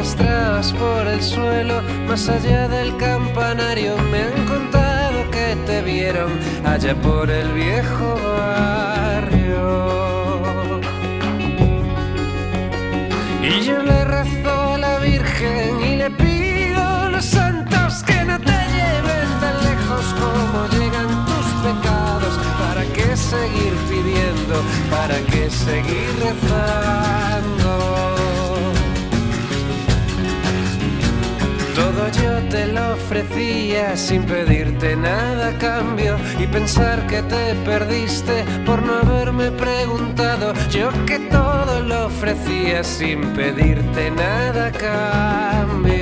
arrastrabas por el suelo, más allá del campanario. Me han contado que te vieron allá por el viejo barrio. Y yo le rezo a la Virgen y le pido a los santos que no te lleven tan lejos como llegan tus pecados. ¿Para qué seguir pidiendo? ¿Para qué seguir rezando? Te lo ofrecía sin pedirte nada cambio y pensar que te perdiste por no haberme preguntado. Yo que todo lo ofrecía sin pedirte nada cambio.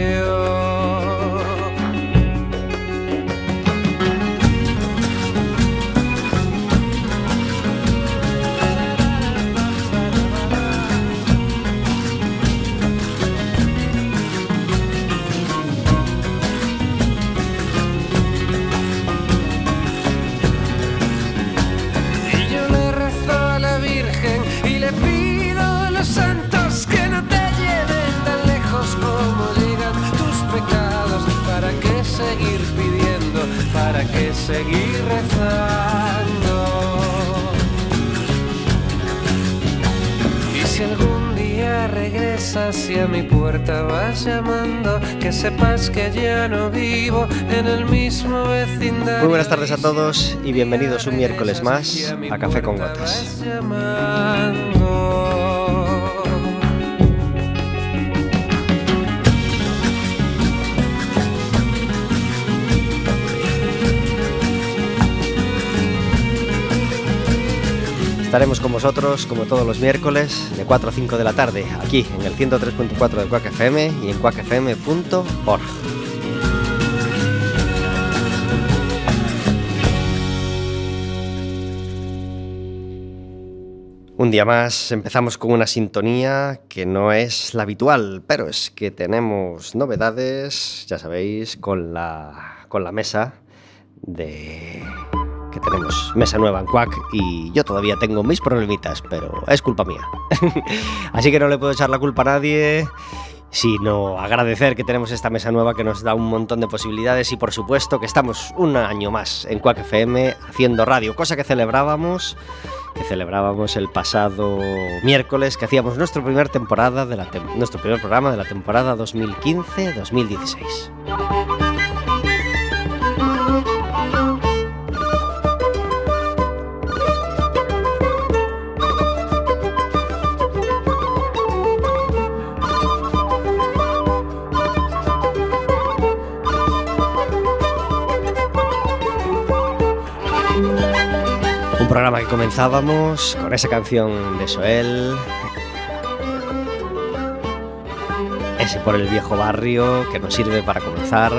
Seguir rezando? Y si algún día regresas y a mi puerta vas llamando, que sepas que ya no vivo en el mismo vecindario. Muy buenas tardes a todos y bienvenidos un miércoles más a Café con Gotas. Estaremos con vosotros como todos los miércoles de 4 a 5 de la tarde aquí en el 103.4 de Quack FM y en quackfm.org. Un día más empezamos con una sintonía que no es la habitual, pero es que tenemos novedades, ya sabéis, con la, con la mesa de que tenemos mesa nueva en Quack y yo todavía tengo mis problemitas, pero es culpa mía. Así que no le puedo echar la culpa a nadie, sino agradecer que tenemos esta mesa nueva que nos da un montón de posibilidades y por supuesto que estamos un año más en Quack FM haciendo radio, cosa que celebrábamos que celebrábamos el pasado miércoles, que hacíamos nuestra primera temporada de la tem- nuestro primer programa de la temporada 2015-2016. Un programa que comenzábamos con esa canción de Soel. Ese por el viejo barrio que nos sirve para comenzar.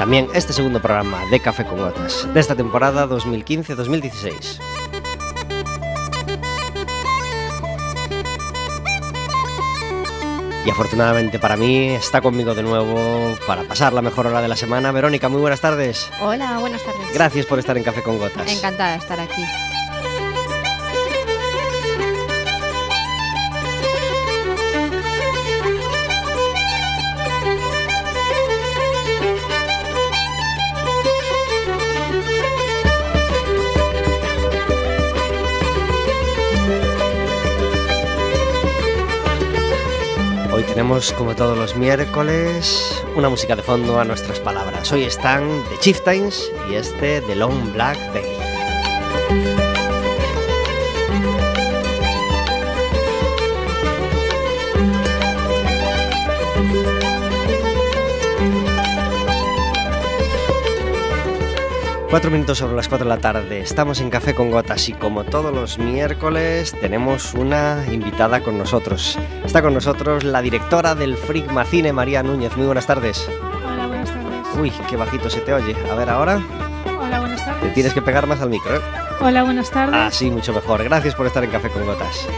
También este segundo programa de Café con Gotas de esta temporada 2015-2016. Y afortunadamente para mí está conmigo de nuevo para pasar la mejor hora de la semana. Verónica, muy buenas tardes. Hola, buenas tardes. Gracias por estar en Café con Gotas. Encantada de estar aquí. Como todos los miércoles, una música de fondo a nuestras palabras. Hoy están The Chieftains y este The Long Black Day. Cuatro minutos sobre las cuatro de la tarde. Estamos en Café con Gotas y como todos los miércoles tenemos una invitada con nosotros. Está con nosotros la directora del Frigma Cine, María Núñez. Muy buenas tardes. Hola, buenas tardes. Uy, qué bajito se te oye. A ver ahora. Hola, buenas Te tardes. tienes que pegar más al micro. ¿eh? Hola, buenas tardes. Ah, sí, mucho mejor. Gracias por estar en Café con Gotas.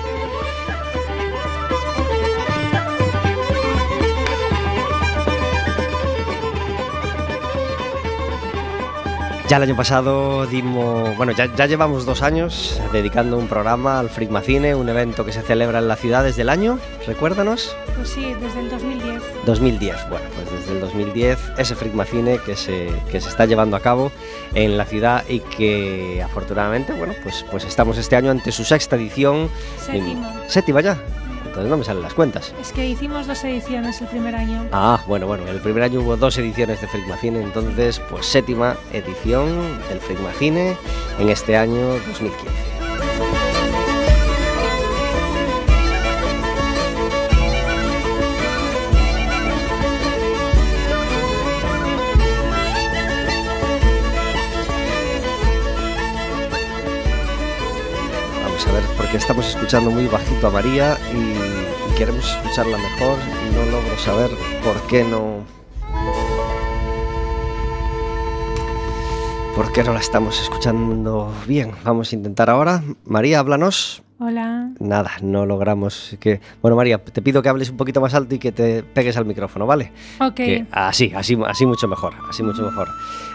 Ya el año pasado dimos, bueno, ya, ya llevamos dos años dedicando un programa al Frigmacine, un evento que se celebra en la ciudad desde el año, recuérdanos. Pues sí, desde el 2010. 2010, bueno, pues desde el 2010 ese Frigmacine que se, que se está llevando a cabo en la ciudad y que afortunadamente, bueno, pues, pues estamos este año ante su sexta edición. Séptima. Séptima ya, entonces no me salen las cuentas. Es que hicimos dos ediciones el primer año. Ah, bueno, bueno, el primer año hubo dos ediciones de Frigmacine, entonces pues séptima edición del Frigmacine en este año 2015. Estamos escuchando muy bajito a María y queremos escucharla mejor y no logro saber por qué no. ¿Por qué no la estamos escuchando bien? Vamos a intentar ahora. María, háblanos. Hola. Nada, no logramos que... Bueno, María, te pido que hables un poquito más alto y que te pegues al micrófono, ¿vale? Ok. Que así, así, así mucho mejor, así mucho mejor.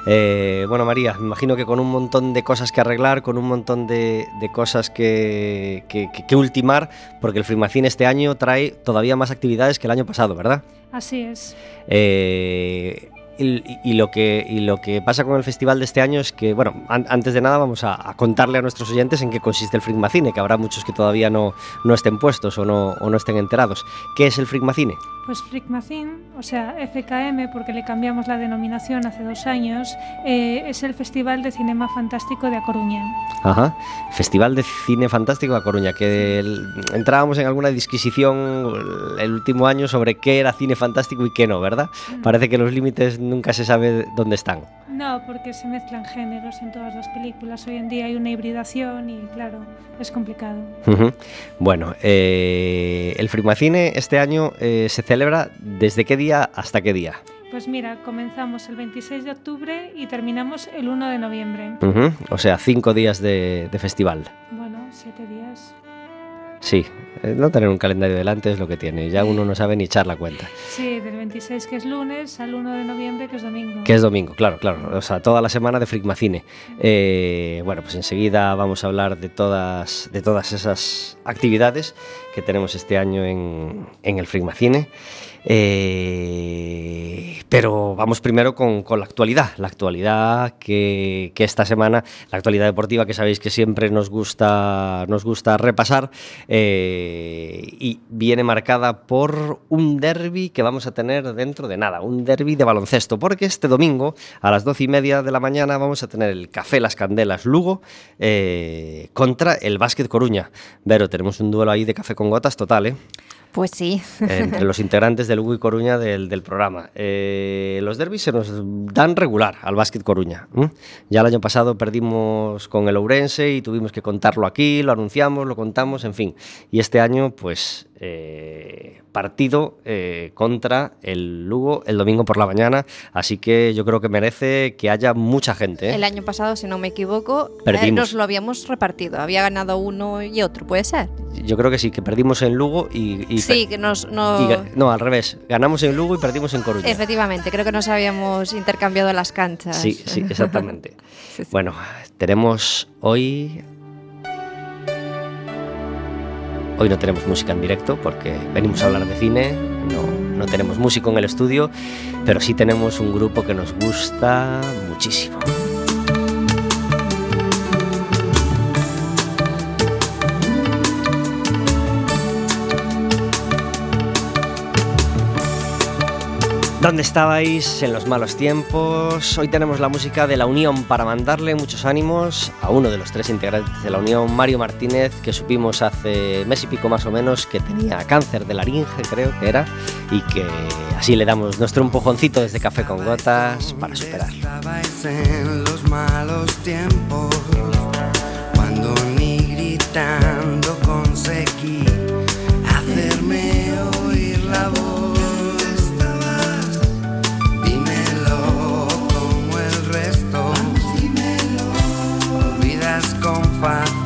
Eh, bueno, María, me imagino que con un montón de cosas que arreglar, con un montón de, de cosas que, que, ultimar, porque el Frigmacine este año trae todavía más actividades que el año pasado, ¿verdad? Así es. Eh, y, y lo que, y lo que pasa con el festival de este año es que, bueno, an- antes de nada vamos a, a contarle a nuestros oyentes en qué consiste el Frigmacine, que habrá muchos que todavía no, no estén puestos o no, o no estén enterados. ¿Qué es el Frigmacine? Pues Frigmacine, o sea, FKM, porque le cambiamos la denominación hace dos años, eh, es el Festival de Cinema Fantástico de A Coruña. Ajá. Festival de Cine Fantástico de A Coruña, que el- entrábamos en alguna disquisición el último año sobre qué era cine fantástico y qué no, ¿verdad? Parece que los límites nunca se sabe dónde están. No, porque se mezclan géneros en todas las películas. Hoy en día hay una hibridación y, claro, es complicado. Bueno, eh, el Frigmacine este año eh, se celebra desde qué día hasta qué día. Pues mira, comenzamos el 26 de octubre y terminamos el 1 de noviembre. O sea, cinco días de, de festival. Bueno, siete días. Sí, eh, no tener un calendario delante es lo que tiene. Ya uno no sabe ni echar la cuenta. Sí, del 26 que es lunes al 1 de noviembre que es domingo. Que es domingo, claro, claro. O sea, toda la semana de Frigmacine. Eh, bueno, pues enseguida vamos a hablar de todas, de todas esas actividades que tenemos este año en, en el Frigmacine. Eh, pero vamos primero con, la actualidad. La actualidad que, esta semana, la actualidad deportiva que sabéis que siempre nos gusta, nos gusta repasar, eh, y viene marcada por un derby que vamos a tener dentro de nada, un derby de baloncesto, porque este domingo a las doce y media de la mañana vamos a tener el Café Las Candelas Lugo eh, contra el Básquet Coruña. Vero, tenemos un duelo ahí de café con gotas total, ¿eh? Pues sí. entre los integrantes del y Coruña del, programa. Eh, los derbis se nos dan regular al Básquet Coruña. Ya el año pasado perdimos con el Ourense y tuvimos que contarlo aquí, lo anunciamos, lo contamos, en fin. Y este año, pues, eh, partido eh, contra el Lugo el domingo por la mañana. Así que yo creo que merece que haya mucha gente. ¿eh? El año pasado, si no me equivoco, nos lo habíamos repartido. Había ganado uno y otro, ¿puede ser? Yo creo que sí, que perdimos en Lugo y... y Sí, que nos... No... no, al revés. Ganamos en Lugo y perdimos en Coruña. Efectivamente, creo que nos habíamos intercambiado las canchas. Sí, sí, exactamente. Sí, sí. Bueno, tenemos hoy... Hoy no tenemos música en directo porque venimos a hablar de cine, no, no tenemos músico en el estudio, pero sí tenemos un grupo que nos gusta muchísimo. ¿Dónde estabais en los malos tiempos? Hoy tenemos la música de la Unión para mandarle muchos ánimos a uno de los tres integrantes de la Unión, Mario Martínez, que supimos hace mes y pico más o menos que tenía cáncer de laringe, creo que era, y que así le damos nuestro empujoncito desde Café con Gotas para superar. Estabais en los malos tiempos, cuando ni gritando conseguí hacerme oír la voz. find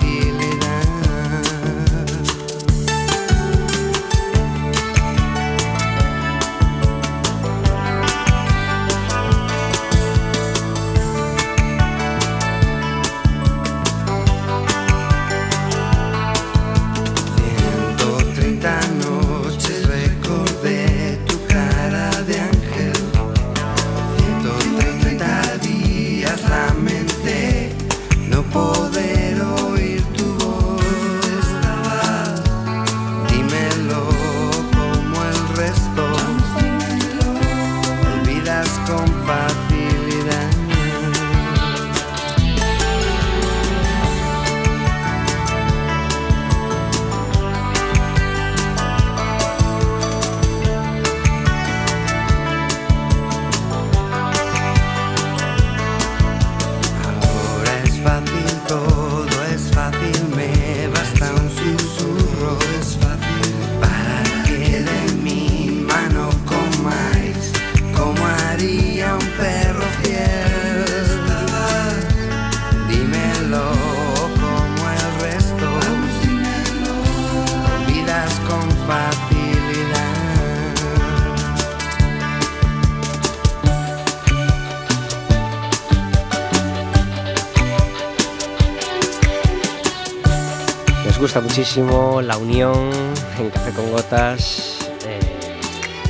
unión en Café con Gotas. eh,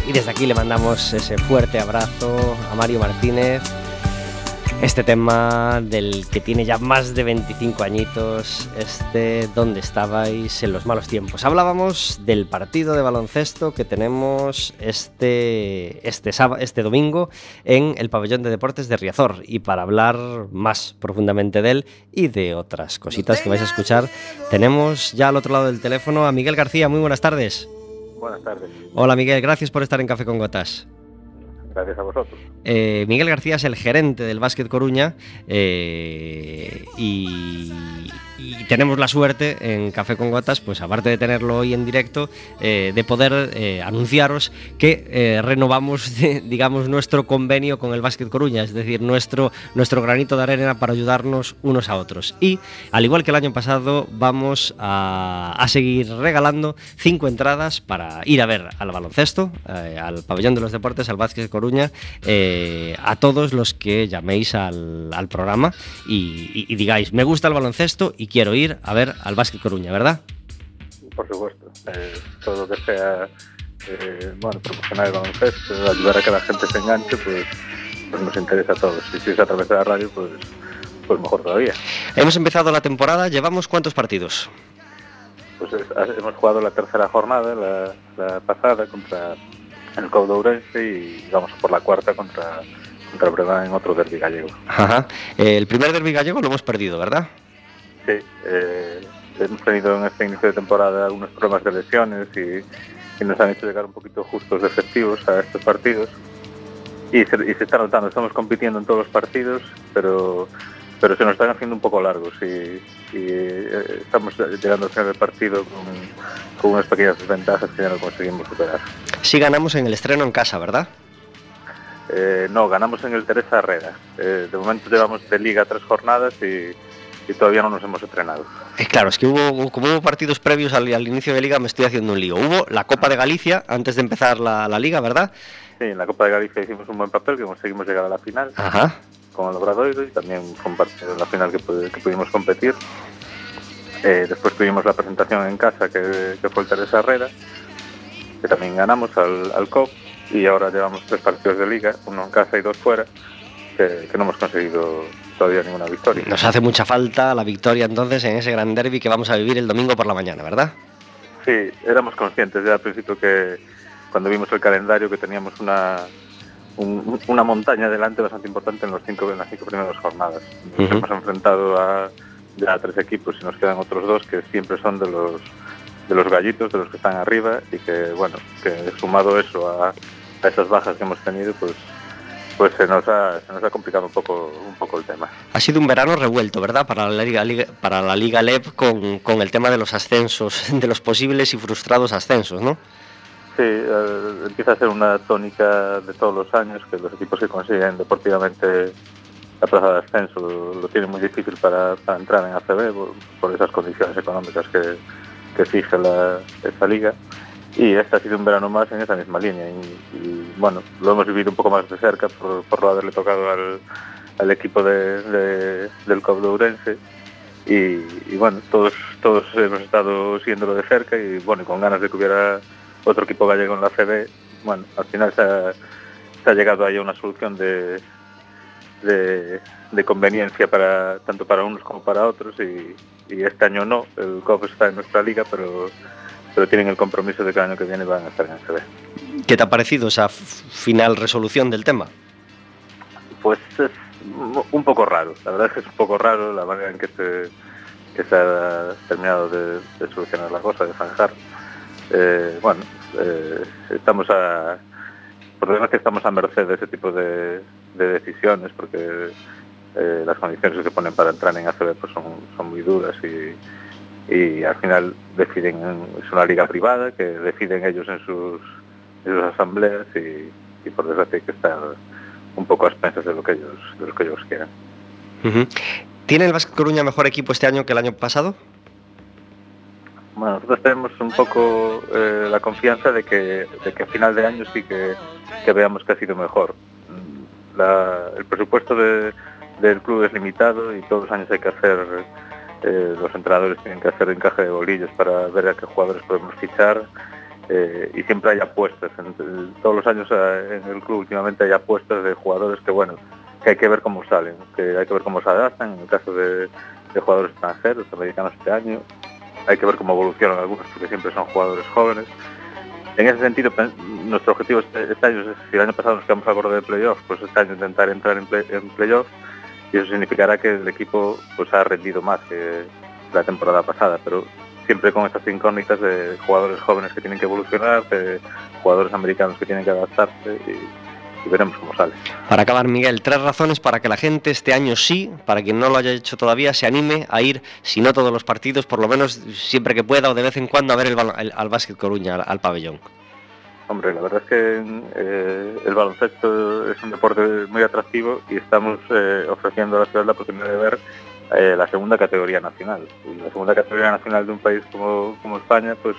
y desde aquí le mandamos ese fuerte abrazo a Mario Martínez. Este tema del que tiene ya más de 25 añitos, este ¿Dónde estabais en los malos tiempos? Hablábamos del partido de baloncesto que tenemos este, este, este domingo en el pabellón de deportes de Riazor. Y para hablar más profundamente de él y de otras cositas que vais a escuchar, tenemos ya al otro lado del teléfono a Miguel García. Muy buenas tardes. Buenas tardes. Hola Miguel, gracias por estar en Café con Gotas. Gracias a vosotros. Eh, Miguel García es el gerente del Básquet Coruña eh, y, y tenemos la suerte en Café con Gotas, pues aparte de tenerlo hoy en directo, eh, de poder eh, anunciaros que eh, renovamos, digamos, nuestro convenio con el Básquet Coruña, es decir, nuestro, nuestro granito de arena para ayudarnos unos a otros. Y al igual que el año pasado, vamos a, a seguir regalando cinco entradas para ir a ver al baloncesto, eh, al pabellón de los deportes, al Básquet Coruña, eh, a todos los que llaméis al, al programa y, y- y digáis, me gusta el baloncesto y quiero ir a ver al Básquet Coruña, ¿verdad? Por supuesto. Eh, todo lo que sea eh, bueno, promocionar el baloncesto, ayudar a que la gente se enganche, pues, pues nos interesa a todos. Y si es a través de la radio, pues, pues mejor todavía. Hemos empezado la temporada, llevamos cuántos partidos? Pues es- hemos jugado la tercera jornada, la, la pasada, contra el Cabo de Ourense y vamos por la cuarta contra, contra el Breogán en otro derbi gallego. Ajá. Eh, el primer derbi gallego lo hemos perdido, ¿verdad? Sí, eh, hemos tenido en este inicio de temporada algunos problemas de lesiones y, y nos han hecho llegar un poquito justos de efectivos a estos partidos. Y se, y se está notando, estamos compitiendo en todos los partidos, pero, pero se nos están haciendo un poco largos y, y, eh, estamos llegando al final del partido con, con unas pequeñas desventajas que ya no conseguimos superar. Sí ganamos en el estreno en casa, ¿verdad? Eh, no, ganamos en el Teresa Herrera. Eh, de momento llevamos de liga tres jornadas y, y todavía no nos hemos entrenado. Eh, claro, es que hubo, como hubo partidos previos al, al inicio de liga, me estoy haciendo un lío. Hubo la Copa de Galicia antes de empezar la, la liga, ¿verdad? Sí, en la Copa de Galicia hicimos un buen papel, que conseguimos llegar a la final Ajá. Con el Obradoiro y también fue un partido en la final que, pu- que pudimos competir. Eh, después tuvimos la presentación en casa, que, que fue el Teresa Herrera, que también ganamos al, al COP y ahora llevamos tres partidos de liga, uno en casa y dos fuera, que, que no hemos conseguido todavía ninguna victoria. Nos hace mucha falta la victoria entonces en ese gran derby que vamos a vivir el domingo por la mañana, ¿verdad? Sí, éramos conscientes ya al principio que cuando vimos el calendario que teníamos una, un- una montaña delante bastante importante en, los cinco, en las cinco primeras jornadas. Nos hemos enfrentado a, ya tres equipos y nos quedan otros dos que siempre son de los de los gallitos, de los que están arriba y que, bueno, que sumado eso a, a esas bajas que hemos tenido, pues pues se nos ha, se nos ha complicado un poco, un poco el tema. Ha sido un verano revuelto, ¿verdad? Para la Liga, Liga- para la Liga LEP con, con el tema de los ascensos, de los posibles y frustrados ascensos, ¿no? Sí, eh, empieza a ser una tónica de todos los años que los equipos que consiguen deportivamente la plaza de ascenso lo, tienen muy difícil para, entrar en ACB por, por esas condiciones económicas que, que fija la, esa liga. Y este ha sido un verano más en esa misma línea. Y, bueno, lo hemos vivido un poco más de cerca por, por haberle tocado al, al equipo de, de- del Club de Ourense. Y, y bueno, todos, todos hemos estado siguiéndolo de cerca y bueno, y con ganas de que hubiera otro equipo gallego en la CB. Bueno, al final se ha, se ha llegado ahí a una solución de, de, de conveniencia para tanto para unos como para otros y, y este año no, el COP está en nuestra liga, pero, pero tienen el compromiso de que el año que viene van a estar en el CB. ¿Qué te ha parecido esa final resolución del tema? Pues es un poco raro, la verdad es que es un poco raro la manera en que se, que se ha terminado de, de solucionar la cosa, de zanjar. Eh, bueno, eh, estamos a... Por desgracia estamos a merced de ese tipo de, de decisiones porque eh, las condiciones que se ponen para entrar en ACB pues son, muy duras y, al final deciden, es una liga privada que deciden ellos en sus, asambleas y, por desgracia hay que estar un poco a expensas de lo que ellos, quieran. ¿Tiene el Basket Coruña mejor equipo este año que el año pasado? Bueno, nosotros tenemos un poco eh, la confianza de que, de que a final de año sí que, que veamos que ha sido mejor. Mm, el presupuesto de- del club es limitado y todos los años hay que hacer, eh, los entrenadores tienen que hacer encaje de bolillos para ver a qué jugadores podemos fichar eh, y siempre hay apuestas. Todos los años en el club últimamente hay apuestas de jugadores que, bueno, que hay que ver cómo salen, que hay que ver cómo se adaptan, en el caso de jugadores extranjeros, americanos este año, hay que ver cómo evolucionan algunos porque siempre son jugadores jóvenes. En ese sentido, nuestro objetivo este, este año es, si el año pasado nos quedamos al borde de playoff, pues este año intentar entrar en, play- en playoff y eso significará que el equipo pues ha rendido más que la temporada pasada, pero siempre con estas incógnitas de jugadores jóvenes que tienen que evolucionar, de jugadores americanos que tienen que adaptarse y veremos cómo sale. Para acabar, Miguel, tres razones para que la gente este año sí, para quien no lo haya hecho todavía, se anime a ir, si no todos los partidos, por lo menos siempre que pueda o de vez en cuando a ver el, el- al Básquet Coruña, al, al pabellón. Hombre, la verdad es que eh, el baloncesto es un deporte muy atractivo y estamos eh, ofreciendo a la ciudad la oportunidad de ver eh, la segunda categoría nacional. Y la segunda categoría nacional de un país como, como España, pues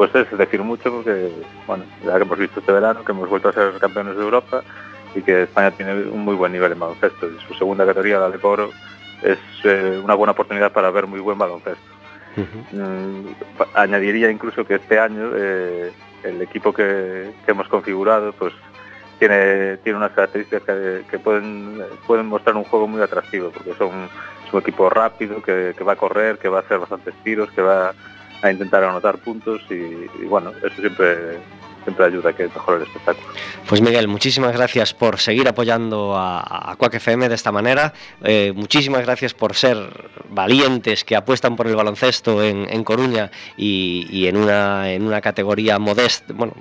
pues es decir mucho porque, bueno, ya que hemos visto este verano, que hemos vuelto a ser campeones de Europa y que España tiene un muy buen nivel en baloncesto. Y su segunda categoría, la de Coro, es eh, una buena oportunidad para ver muy buen baloncesto. Mm, añadiría incluso que este año eh, el equipo que, que hemos configurado pues tiene, tiene unas características que, que pueden, pueden mostrar un juego muy atractivo porque son es un equipo rápido que, que va a correr, que va a hacer bastantes tiros, que va a intentar anotar puntos y, bueno, eso siempre siempre ayuda a que mejore el espectáculo. Pues Miguel, muchísimas gracias por seguir apoyando a, a FM de esta manera. Eh, muchísimas gracias por ser valientes que apuestan por el baloncesto en, Coruña y, en, una, en una categoría modesta, bueno,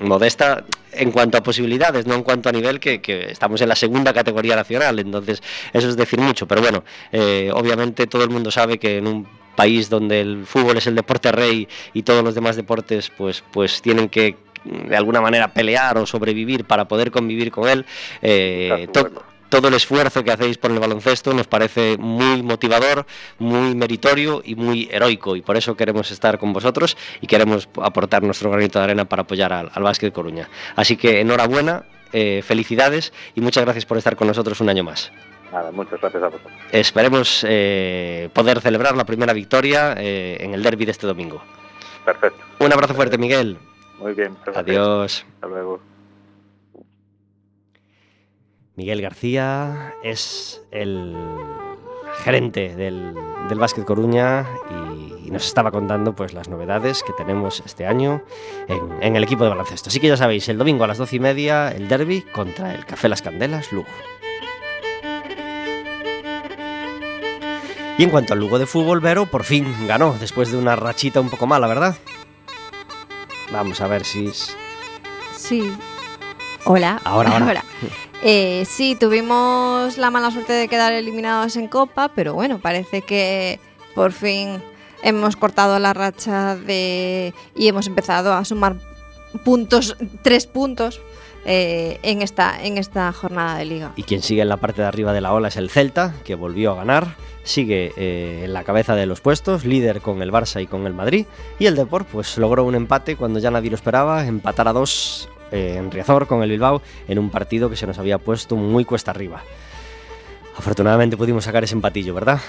modesta en cuanto a posibilidades, no en cuanto a nivel, que, que estamos en la segunda categoría nacional. Entonces, eso es decir mucho. Pero bueno, eh, obviamente todo el mundo sabe que en un país donde el fútbol es el deporte rey y todos los demás deportes pues, pues tienen que de alguna manera pelear o sobrevivir para poder convivir con él. Eh, to- todo el esfuerzo que hacéis por el baloncesto nos parece muy motivador, muy meritorio y muy heroico y por eso queremos estar con vosotros y queremos aportar nuestro granito de arena para apoyar al, al Básquet Coruña. Así que enhorabuena, eh, felicidades y muchas gracias por estar con nosotros un año más. Nada, muchas gracias a vosotros. Esperemos eh, poder celebrar la primera victoria eh, en el derby de este domingo. Perfecto. Un abrazo fuerte, Miguel. Muy bien. gracias. Adiós. Hasta luego. Miguel García es el gerente del, del Básquet Coruña y, y nos estaba contando pues las novedades que tenemos este año en, en el equipo de baloncesto. Así que ya sabéis, el domingo a las doce y media el derby contra el Café Las Candelas Lugo. Y en cuanto al Lugo de fútbol, Vero por fin ganó después de una rachita un poco mala, ¿verdad? Vamos a ver si es... Sí. Hola. Ahora, ahora. Eh, sí, tuvimos la mala suerte de quedar eliminados en Copa, pero bueno, parece que por fin hemos cortado la racha de y hemos empezado a sumar puntos, tres puntos eh, en esta en esta jornada de liga. Y quien sigue en la parte de arriba de la ola es el Celta, que volvió a ganar. Sigue eh, en la cabeza de los puestos, líder con el Barça y con el Madrid. Y el Deport pues logró un empate cuando ya nadie lo esperaba, empatar a dos eh, en Riazor con el Bilbao en un partido que se nos había puesto muy cuesta arriba. Afortunadamente pudimos sacar ese empatillo, ¿verdad?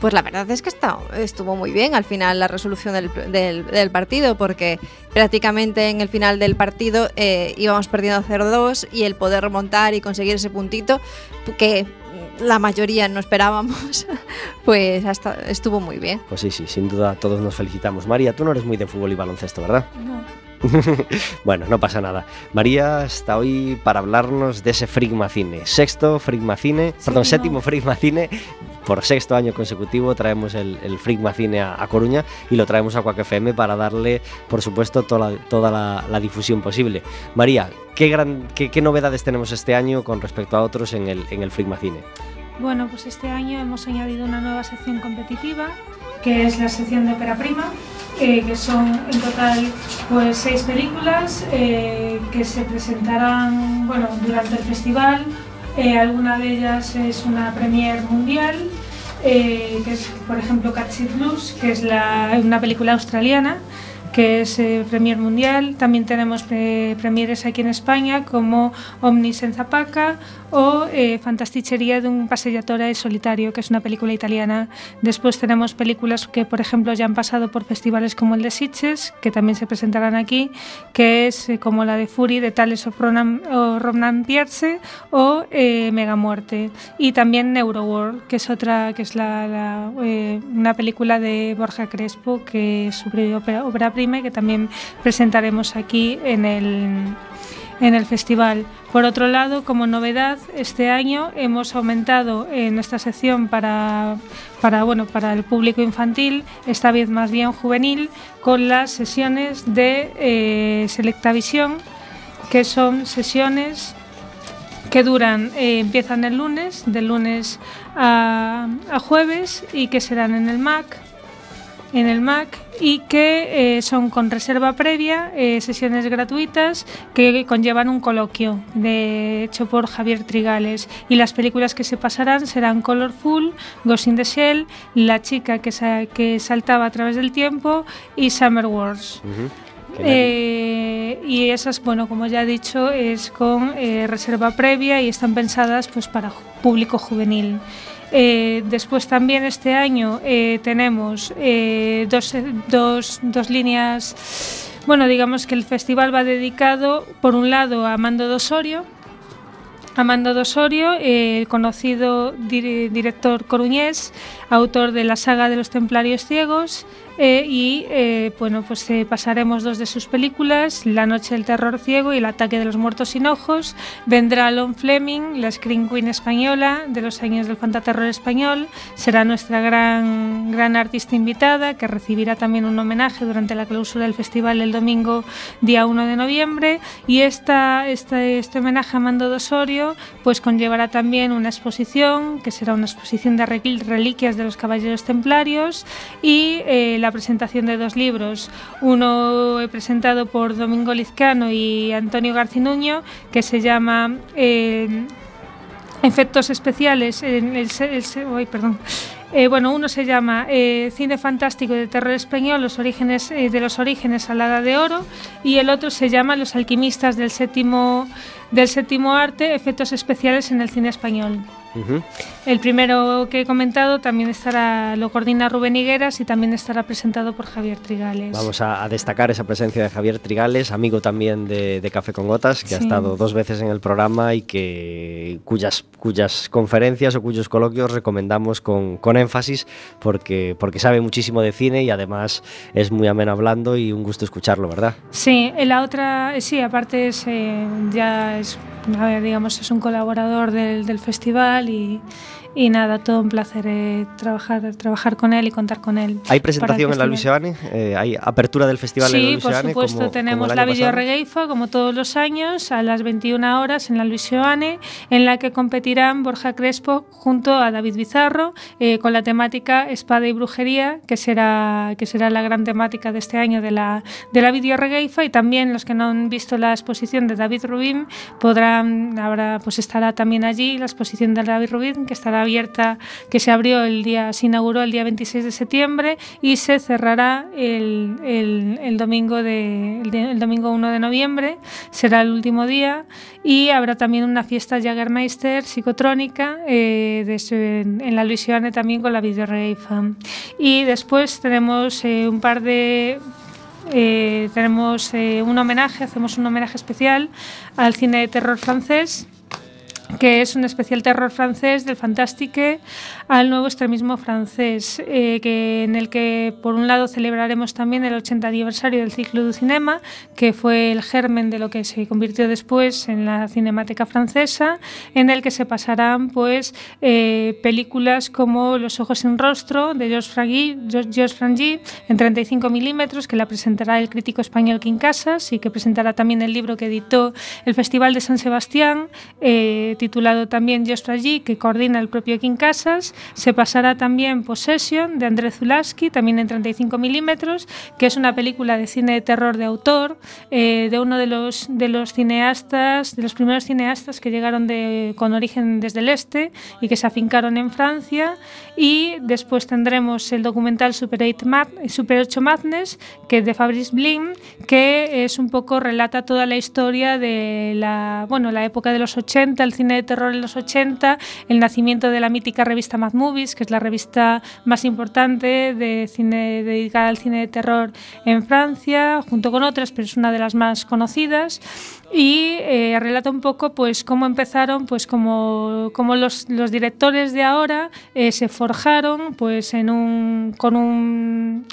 Pues la verdad es que está, estuvo muy bien al final la resolución del, del- del partido, porque prácticamente en el final del partido eh, íbamos perdiendo 0-2 y el poder remontar y conseguir ese puntito que la mayoría no esperábamos, pues hasta estuvo muy bien. Pues sí, sí, sin duda todos nos felicitamos. María, tú no eres muy de fútbol y baloncesto, ¿verdad? No. bueno, no pasa nada. María está hoy para hablarnos de ese Frigmacine. Sexto Frigmacine, perdón, séptimo Frigmacine. Por sexto año consecutivo traemos el, el Frigmacine a, a, Coruña y lo traemos a Quack FM para darle, por supuesto, toda, la, toda la, la, difusión posible. María, ¿qué, gran, qué, ¿qué, novedades tenemos este año con respecto a otros en el, en el Frigmacine? Bueno, pues este año hemos añadido una nueva sección competitiva, que es la sección de ópera prima, eh, que son en total pues seis películas eh, que se presentarán bueno, durante el festival. Eh, alguna de ellas es una premier mundial, que es por ejemplo Catchy Blues, que es una película australiana que es eh, Premier Mundial. También tenemos eh, premieres aquí en España como Omnis en Zapaca o eh, Fantastichería de un pasellatore solitario, que es una película italiana. Después tenemos películas que, por ejemplo, ya han pasado por festivales como el de Sitges, que también se presentarán aquí, que es eh, como la de Fury de Tales of Ronan, o Ronan Pierce o eh, Mega Muerte. Y también Neuroworld, que es otra, que es la, la, eh, una película de Borja Crespo, que es su obra prima y que también presentaremos aquí en el en el festival. Por otro lado, como novedad, este año hemos aumentado en esta sección para, para, bueno, para el público infantil, esta vez más bien juvenil, con las sesiones de eh, Selectavisión, que son sesiones que duran, eh, empiezan el lunes, de lunes a jueves y que serán en el MAC en el MAC y que eh, son con reserva previa, eh, sesiones gratuitas que conllevan un coloquio de, hecho por Javier Trigales. Y las películas que se pasarán serán Colorful, Ghost in the Shell, La chica que, sa que saltaba a través del tiempo y Summer Wars. Uh -huh. Eh, y esas, bueno, como ya he dicho, es con eh, reserva previa y están pensadas pues para público juvenil. Eh, después también este año eh, tenemos eh, dos, dos, dos, líneas, bueno, digamos que el festival va dedicado por un lado a Mando de Osorio, Amando Osorio, el conocido dir director coruñés, autor de la saga de los Templarios Ciegos, eh, y eh, bueno, pues eh, pasaremos dos de sus películas, La Noche del Terror Ciego y El Ataque de los Muertos Sin Ojos. Vendrá Lon Fleming, la Screen Queen española de los años del fantaterror español. Será nuestra gran, gran artista invitada, que recibirá también un homenaje durante la clausura del festival el domingo día 1 de noviembre. Y esta, esta, este homenaje a Mando de Osorio pues conllevará también una exposición, que será una exposición de reliquias de los caballeros templarios y eh, la presentación de dos libros, uno presentado por Domingo Lizcano y Antonio Garcinuño, que se llama eh, Efectos Especiales en el, el, perdón, eh, bueno, uno se llama Cine Fantástico de Terror Español, los orígenes, de los orígenes a la de Oro, y el otro se llama Los alquimistas del séptimo, del séptimo arte, efectos especiales en el cine español. Uh -huh. El primero que he comentado también estará, lo coordina Rubén Higueras y también estará presentado por Javier Trigales. Vamos a, a destacar esa presencia de Javier Trigales, amigo también de, de Café con Gotas, que sí. ha estado dos veces en el programa y que cuyas, cuyas conferencias o cuyos coloquios recomendamos con, con énfasis porque, porque sabe muchísimo de cine y además es muy ameno hablando y un gusto escucharlo, ¿verdad? Sí, la otra, sí, aparte es, eh, ya es, digamos, es un colaborador del, del festival y, y nada, todo un placer eh, trabajar, trabajar con él y contar con él. ¿Hay presentación en la Luisiane? Eh, ¿Hay apertura del festival sí, en la Luisiane? Sí, por supuesto, como, tenemos como la videoregueifa, como todos los años, a las 21 horas en la Luisiane, en la que competirán Borja Crespo junto a David Bizarro, eh, con la temática Espada y Brujería, que será, que será la gran temática de este año de la, de la videoregueifa, y también los que no han visto la exposición de David Rubin podrán, ahora pues estará también allí la exposición de David Rubin, que estará abierta, que se abrió el día, se inauguró el día 26 de septiembre y se cerrará el, el, el domingo, de, el, el, domingo 1 de noviembre, será el último día y habrá también una fiesta Jagermeister psicotrónica eh, de, en la Luisiana también con la videoreifa. Y después tenemos eh, un par de eh, tenemos eh, un homenaje, hacemos un homenaje especial al cine de terror francés que es un especial terror francés del Fantastique al nuevo extremismo francés, eh, que, en el que por un lado celebraremos también el 80 aniversario del ciclo du cinema, que fue el germen de lo que se convirtió después en la Cinemateca Francesa, en el que se pasarán pues eh, películas como Los ojos sin rostro de Georges Frangy en 35 milímetros, que la presentará el crítico español King Casas y que presentará también el libro que editó el Festival de San Sebastián, eh, titulado también Georges Frangy, que coordina el propio King Casas. Se pasará también Possession de André Zulaski, también en 35 milímetros, que es una película de cine de terror de autor, eh, de uno de los, de los cineastas, de los primeros cineastas que llegaron de, con origen desde el este y que se afincaron en Francia. Y después tendremos el documental Super, 8, Mad, Super 8 Madness, que es de Fabrice Blin, que es un poco relata toda la historia de la, bueno, la época de los 80, el cine de terror en los 80, el nacimiento de la mítica revista Mad Movies, que es la revista más importante de cine dedicada al cine de terror en Francia, junto con otras, pero es una de las más conocidas. Y eh, relata un poco pues cómo empezaron pues como, como los, los, directores de ahora eh, se forjaron pues en un con un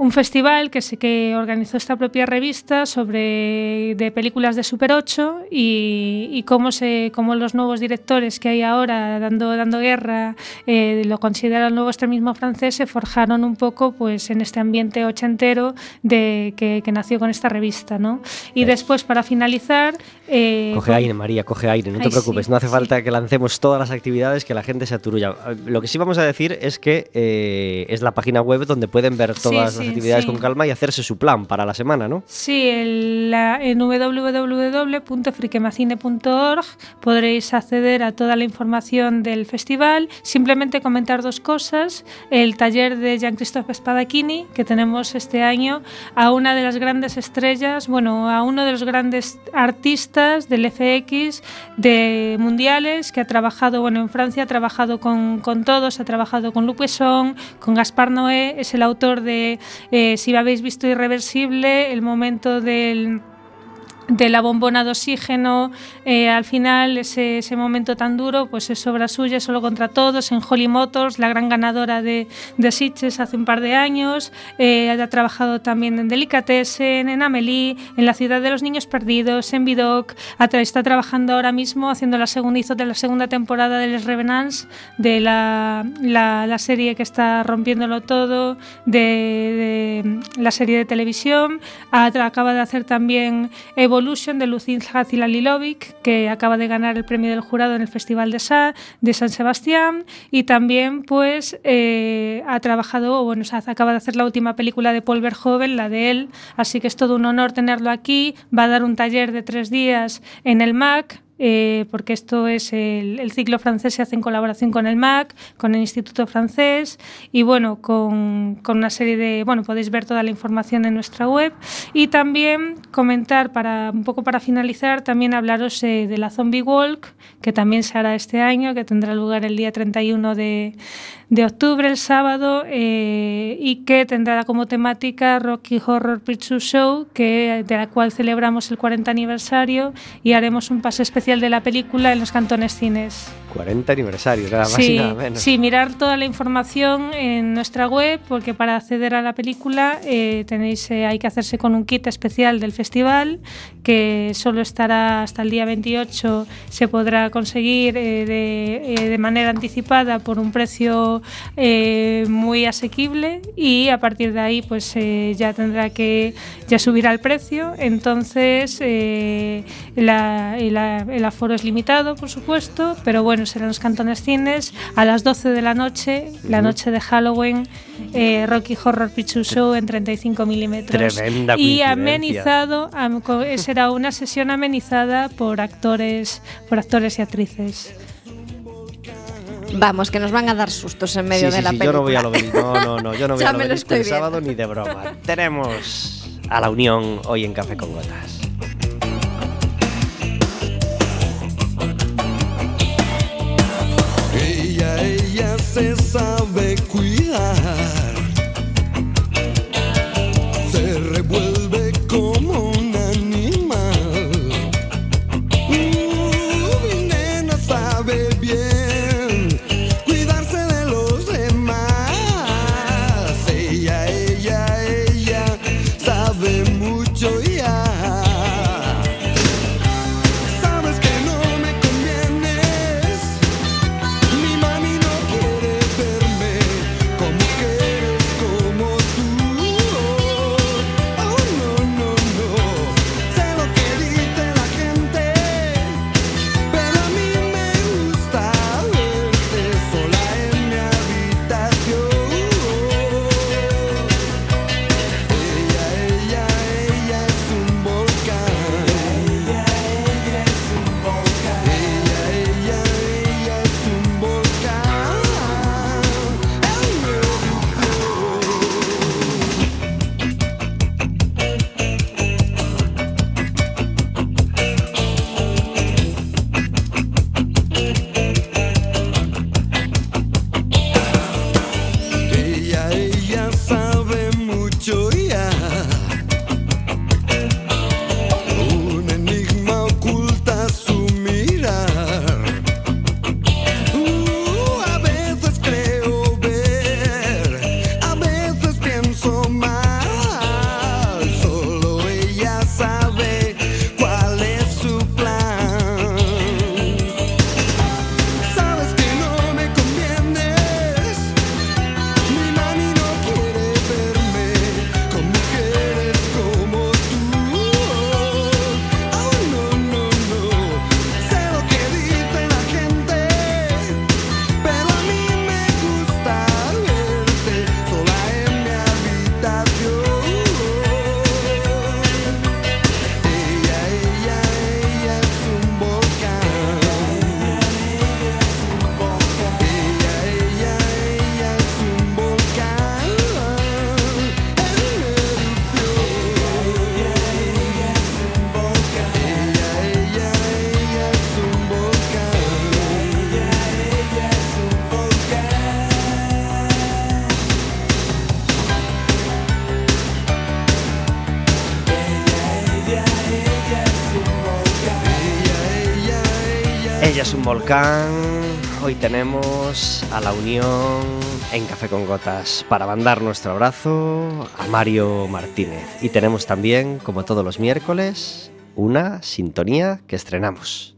un festival que, se, que organizó esta propia revista sobre de películas de Super 8 y, y cómo, se, cómo los nuevos directores que hay ahora dando, dando guerra eh, lo consideran el nuevo extremismo francés se forjaron un poco pues en este ambiente ochentero de, que, que nació con esta revista. ¿no? Y después, para finalizar... Eh, coge aire, María, coge aire, no te preocupes, sí, no hace sí. falta que lancemos todas las actividades que la gente se aturulla. Lo que sí vamos a decir es que eh, es la página web donde pueden ver todas las actividades sí. con calma y hacerse su plan para la semana, ¿no? Sí, el, la, en www.friquemacine.org podréis acceder a toda la información del festival. Simplemente comentar dos cosas. El taller de Jean-Christophe Spadachini, que tenemos este año, a una de las grandes estrellas, bueno, a uno de los grandes artistas del FX de mundiales, que ha trabajado, bueno, en Francia ha trabajado con, con todos, ha trabajado con Luc Besson, con Gaspar Noé, es el autor de... Eh, si habéis visto Irreversible, el momento del de la bombona de oxígeno, eh, al final ese, ese, momento tan duro, pues es obra suya, solo contra todos, en Holly Motors, la gran ganadora de, de Sitges hace un par de años, eh, ha trabajado también en Delicatessen, en Amelie, en La ciudad de los niños perdidos, en Vidoc, está trabajando ahora mismo haciendo la segunda, hizo de la segunda temporada de Les Revenants, de la, la, la serie que está rompiéndolo todo, de, de, la serie de televisión, acaba de hacer también Evo Evolution de Lucín Lilovic, que acaba de ganar el premio del jurado en el Festival de, Sa de San Sebastián. Y también pues eh, ha trabajado, o bueno, acaba de hacer la última película de Paul Verhoeven, la de él, así que es todo un honor tenerlo aquí, va a dar un taller de tres días en el MAC, eh, porque esto es el, el, ciclo francés, se hace en colaboración con el MAC, con el Instituto Francés y bueno, con, con, una serie de, bueno, podéis ver toda la información en nuestra web. Y también comentar, para un poco para finalizar, también hablaros eh, de la Zombie Walk, que también se hará este año, que tendrá lugar el día 31 de, de octubre, el sábado, eh, y que tendrá como temática Rocky Horror Picture Show, que, de la cual celebramos el 40 aniversario y haremos un pase especial de la película en los cantones cines. 40 aniversario, nada más sí, y nada menos. Sí, mirar toda la información en nuestra web, porque para acceder a la película eh, tenéis, eh, hay que hacerse con un kit especial del festival, que solo estará hasta el día 28, se podrá conseguir eh, de, eh, de, manera anticipada por un precio eh, muy asequible y a partir de ahí pues ya tendrá que ya subirá el precio. Entonces la, la, el aforo es limitado, por supuesto, pero bueno, serán los cantones cines a las 12 de la noche, la noche de Halloween, eh, Rocky Horror Picture Show en 35 milímetros. Tremenda y amenizado, será una sesión amenizada por actores, por actores y actrices. Vamos, que nos van a dar sustos en medio sí, de sí, la sí, película. Yo no voy a lo venir, no, no, no, yo no voy a lo el sábado ni de broma. Tenemos a la Unión hoy en Café con Gotas. Ella, se sabe cuidar. Volcán. Hoy tenemos a la Unión en Café con Gotas para mandar nuestro abrazo a Mario Martínez. Y tenemos también, como todos los miércoles, una sintonía que estrenamos.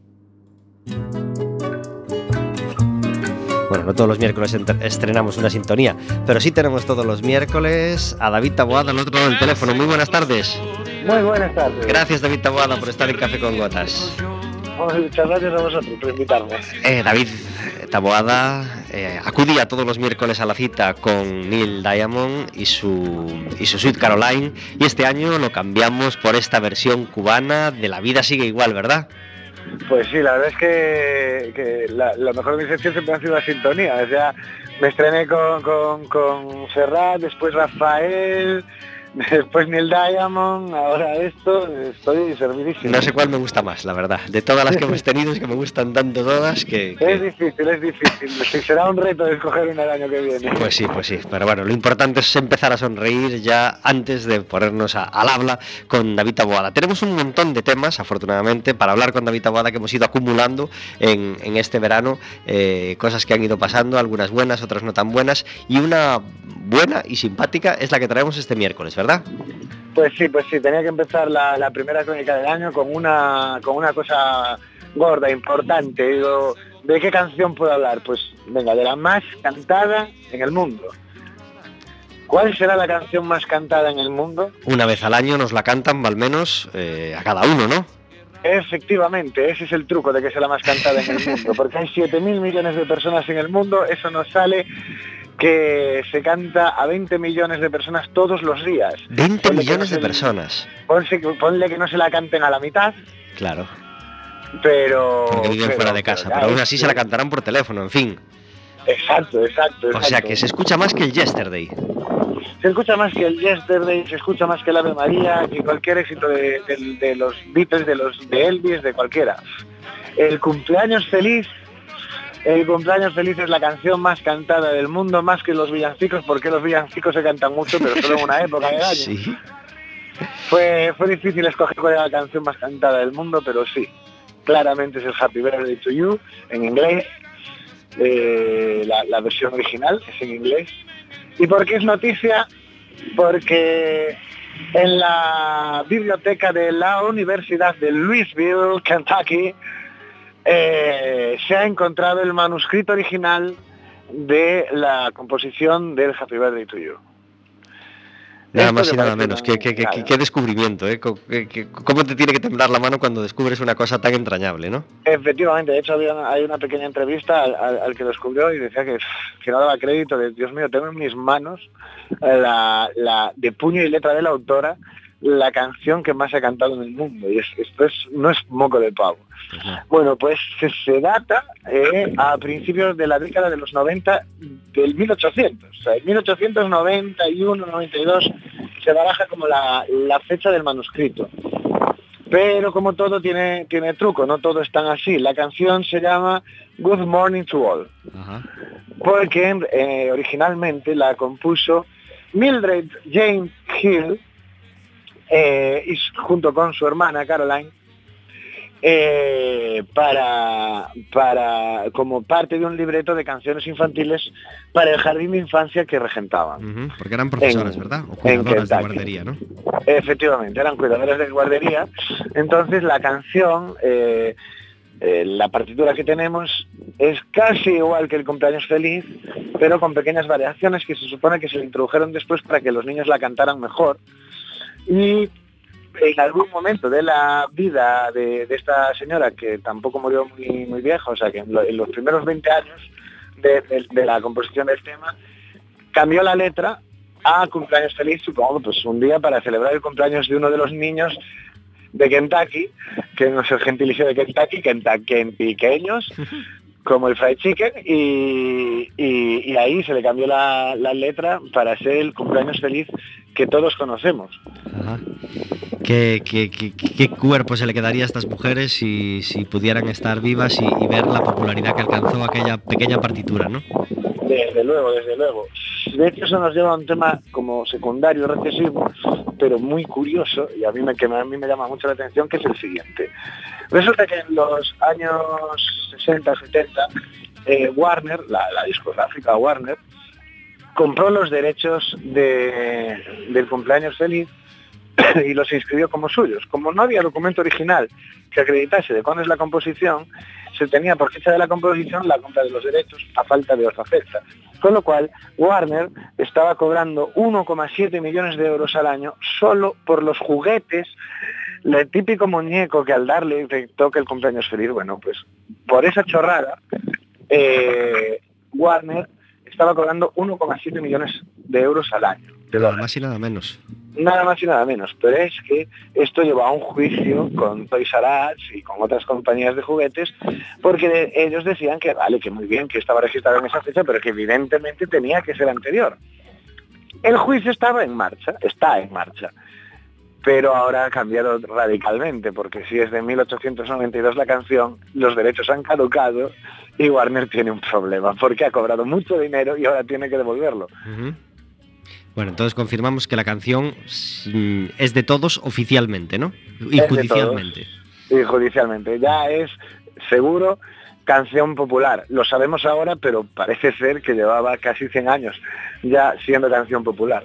Bueno, no todos los miércoles estrenamos una sintonía, pero sí tenemos todos los miércoles a David Taboada al otro lado del teléfono. Muy buenas tardes. Muy buenas tardes. Gracias David Taboada por estar en Café con Gotas. Muchas gracias a vosotros por invitarme. Eh, David Taboada eh, acudía todos los miércoles a la cita con Neil Diamond y su, y su Sweet Caroline y este año lo cambiamos por esta versión cubana de La vida sigue igual, ¿verdad? Pues sí, la verdad es que, que la, lo mejor de mi sección siempre ha sido la sintonía. O sea, me estrené con, con, después Rafael, después Neil Diamond, ahora esto, estoy servidísimo. No sé cuál me gusta más, la verdad. De todas las que hemos tenido es que me gustan tanto todas que... que- Es difícil, es difícil. Será un reto de escoger una el año que viene. Pues sí, pues sí. Pero bueno, lo importante es empezar a sonreír ya antes de ponernos a- al habla con David Taboada. Tenemos un montón de temas, afortunadamente, para hablar con David Taboada que hemos ido acumulando en, en este verano. eh, cosas que han ido pasando, algunas buenas, otras no tan buenas. Y una buena y simpática es la que traemos este miércoles, ¿verdad? Pues sí, pues sí, tenía que empezar la, la primera crónica del año con una, con una cosa gorda, importante. Digo, ¿de qué canción puedo hablar? Pues venga, de la más cantada en el mundo. ¿Cuál será la canción más cantada en el mundo? Una vez al año nos la cantan, al menos eh, a cada uno, ¿no? Efectivamente, ese es el truco de que sea la más cantada en el mundo, porque hay 7.000 millones de personas en el mundo, eso nos sale que se canta a 20 millones de personas todos los días. 20 Ponle que millones no de se- personas. Ponse que- ponle que no se la canten a la mitad, Claro, pero... porque viven pero- fuera de casa. Pero aún así se la cantarán por teléfono, en fin. Exacto, exacto, O sea que se escucha más que el Yesterday. Se escucha más que el Yesterday, se escucha más que el Ave María, que cualquier éxito de, de- de los Beatles, de los de Elvis, de cualquiera. El cumpleaños feliz, el cumpleaños feliz es la canción más cantada del mundo, más que los villancicos, porque los villancicos se cantan mucho, pero solo en una época del año. Sí. Fue, fue difícil escoger cuál era la canción más cantada del mundo, pero sí, claramente es el Happy Birthday to You en inglés, eh, la, la versión original es en inglés. ¿Y por qué es noticia? Porque en la biblioteca de la Universidad de Louisville, Kentucky, eh, se ha encontrado el manuscrito original de la composición del Happy Birthday to You. Nada Esto más y nada menos. Qué, qué- qué- claro. qué descubrimiento, ¿eh? ¿Cómo te tiene que temblar la mano cuando descubres una cosa tan entrañable, no? Efectivamente, de hecho había una- hay una pequeña entrevista al, al- al que lo descubrió y decía que, que no daba crédito, de Dios mío, tengo en mis manos la, la- de puño y letra de la autora la canción que más se ha cantado en el mundo. Y es- esto es, no es moco de pavo. No. Bueno, pues se, se data eh, a principios de la década de los 90 del 1800. O sea, el 1891, 92 se baraja como la, la fecha del manuscrito. Pero como todo tiene, tiene truco, no todo es tan así. La canción se llama Good Morning to All, Ajá. porque eh, originalmente la compuso Mildred Jane Hill eh, y junto con su hermana Caroline eh, para, para como parte de un libreto de canciones infantiles para el jardín de infancia que regentaban. Porque eran profesoras, En- ¿verdad? O cuidadoras de guardería, ¿no? Efectivamente, eran cuidadores de guardería. Entonces la canción, eh, eh, la partitura que tenemos es casi igual que el cumpleaños feliz, pero con pequeñas variaciones que se supone que se le introdujeron después para que los niños la cantaran mejor. Y en algún momento de la vida de, esta señora, que tampoco murió muy, muy vieja, o sea que en, lo- en los primeros 20 años de, la composición del tema, cambió la letra a cumpleaños feliz, supongo, pues un día para celebrar el cumpleaños de uno de los niños de Kentucky, que no es el gentilicio de Kentucky, Kentucky pequeños, como el fried chicken, y, y- y ahí se le cambió la, la letra para ser el cumpleaños feliz que todos conocemos. Ajá. ¿Qué, qué, qué- qué cuerpo se le quedaría a estas mujeres si, si pudieran estar vivas y, y ver la popularidad que alcanzó aquella pequeña partitura, ¿no? Desde luego, desde luego. De hecho, eso nos lleva a un tema como secundario, recesivo, pero muy curioso, y a mí me, que a mí me llama mucho la atención, que es el siguiente. Resulta que en los años 60, 70, eh, Warner, la, la discográfica Warner, compró los derechos de- del cumpleaños feliz y los inscribió como suyos. Como no había documento original que acreditase de cuándo es la composición, se tenía por fecha de la composición la compra de los derechos a falta de otra fecha. Con lo cual, Warner estaba cobrando 1,7 millones de euros al año solo por los juguetes, el típico muñeco que al darle te toca el cumpleaños feliz. Bueno, pues por esa chorrada, eh, Warner estaba cobrando 1,7 millones de euros al año. De Nada dólares. más y nada menos. Nada más y nada menos. Pero es que esto llevó a un juicio con Toys R Us y con otras compañías de juguetes, porque ellos decían que vale, que muy bien, que estaba registrado en esa fecha, pero que evidentemente tenía que ser anterior. El juicio estaba en marcha, está en marcha, pero ahora ha cambiado radicalmente, porque si es de 1892 la canción, los derechos han caducado y Warner tiene un problema, porque ha cobrado mucho dinero y ahora tiene que devolverlo. Bueno, entonces confirmamos que la canción mm, es de todos oficialmente, ¿no? Y de judicialmente. y judicialmente. Ya es seguro canción popular. Lo sabemos ahora, pero parece ser que llevaba casi 100 años ya siendo canción popular.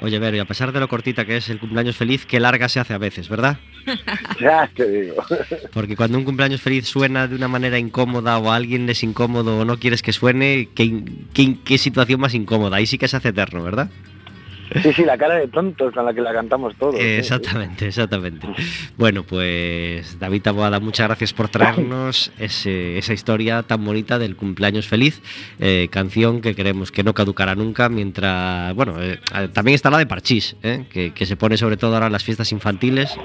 Oye, Vero, y a pesar de lo cortita que es el cumpleaños feliz, qué larga se hace a veces, ¿verdad? Ya te digo. Porque cuando un cumpleaños feliz suena de una manera incómoda o a alguien es incómodo o no quieres que suene, qué, qué situación más incómoda. Ahí sí que se hace eterno, ¿verdad? Sí, sí, la cara de tontos con la que la cantamos todos. Exactamente, exactamente. Bueno, pues David Taboada, muchas gracias por traernos esa historia tan bonita del cumpleaños feliz, eh, canción que creemos que no caducará nunca, mientras, bueno, eh, también está la de Parchís, eh, que, se pone sobre todo ahora en las fiestas infantiles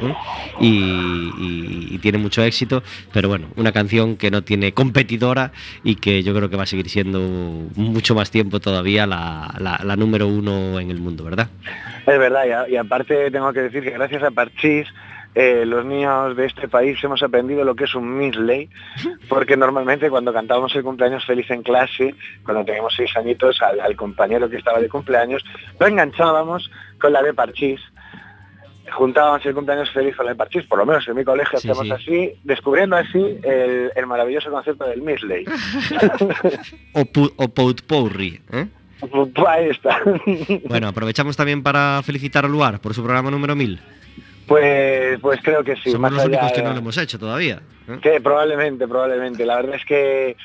y, tiene mucho éxito, pero bueno, una canción que no tiene competidora y que yo creo que va a seguir siendo mucho más tiempo todavía la número uno en el mundo, ¿verdad? Es verdad, y, a- y aparte tengo que decir que gracias a Parchís, eh, los niños de este país hemos aprendido lo que es un misley, porque normalmente cuando cantábamos el cumpleaños feliz en clase, cuando teníamos seis añitos, al, al compañero que estaba de cumpleaños, lo enganchábamos con la de Parchís. Juntábamos el cumpleaños feliz con la de Parchís, por lo menos en mi colegio Sí, hacemos sí. así, descubriendo así el, el maravilloso concepto del misley. O, pu- o Potpourri, ¿eh? Ahí está. Bueno, aprovechamos también para felicitar a Luar por su programa número 1000. Pues, pues creo que sí. Somos más los allá únicos que no lo hemos hecho todavía. ¿eh? Que probablemente, probablemente. La verdad es que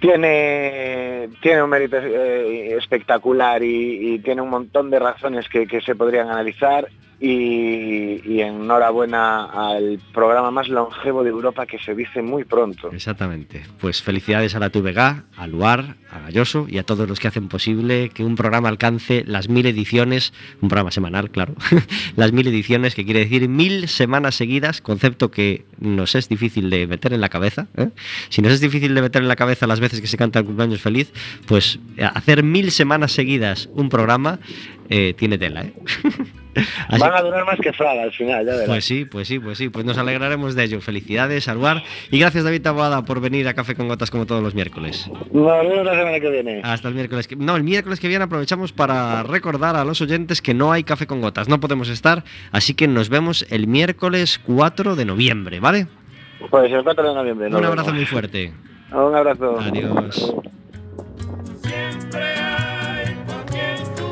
tiene, tiene un mérito eh, espectacular y, y tiene un montón de razones que, que se podrían analizar y, enhorabuena al programa más longevo de Europa que se dice muy pronto. Exactamente. Pues felicidades a la TVG, a Luar, a Galloso y a todos los que hacen posible que un programa alcance las mil ediciones, un programa semanal, claro, las mil ediciones, que quiere decir mil semanas seguidas, concepto que nos es difícil de meter en la cabeza. ¿eh? Si nos es difícil de meter en la cabeza las veces que se canta el cumpleaños feliz, pues eh, hacer mil semanas seguidas un programa eh, tiene tela. ¿eh? Así Van a durar más que Fraga al final, ya verás. Pues sí, pues sí, pues sí, pues nos alegraremos de ello. Felicidades, Aluar. Y gracias, David Taboada, por venir a Café con Gotas como todos los miércoles. Nos vemos la semana que viene. Hasta el miércoles que... No, el miércoles que viene aprovechamos para recordar a los oyentes que no hay Café con Gotas. No podemos estar, así que nos vemos el miércoles 4 de noviembre, ¿vale? Pues el 4 de noviembre. Un abrazo vemos. muy fuerte. Un abrazo. Adiós.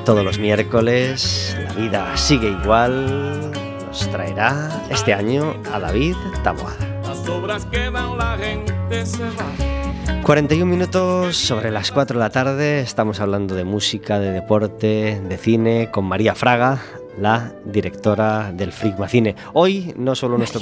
Todos los miércoles la vida sigue igual. Nos traerá este año a David Taboada. Las obras quedan, la gente se va. 41 minutos sobre las 4 de la tarde. Estamos hablando de música, de deporte, de cine con María Fraga, la directora del Frigmacine. Hoy no solo nuestro.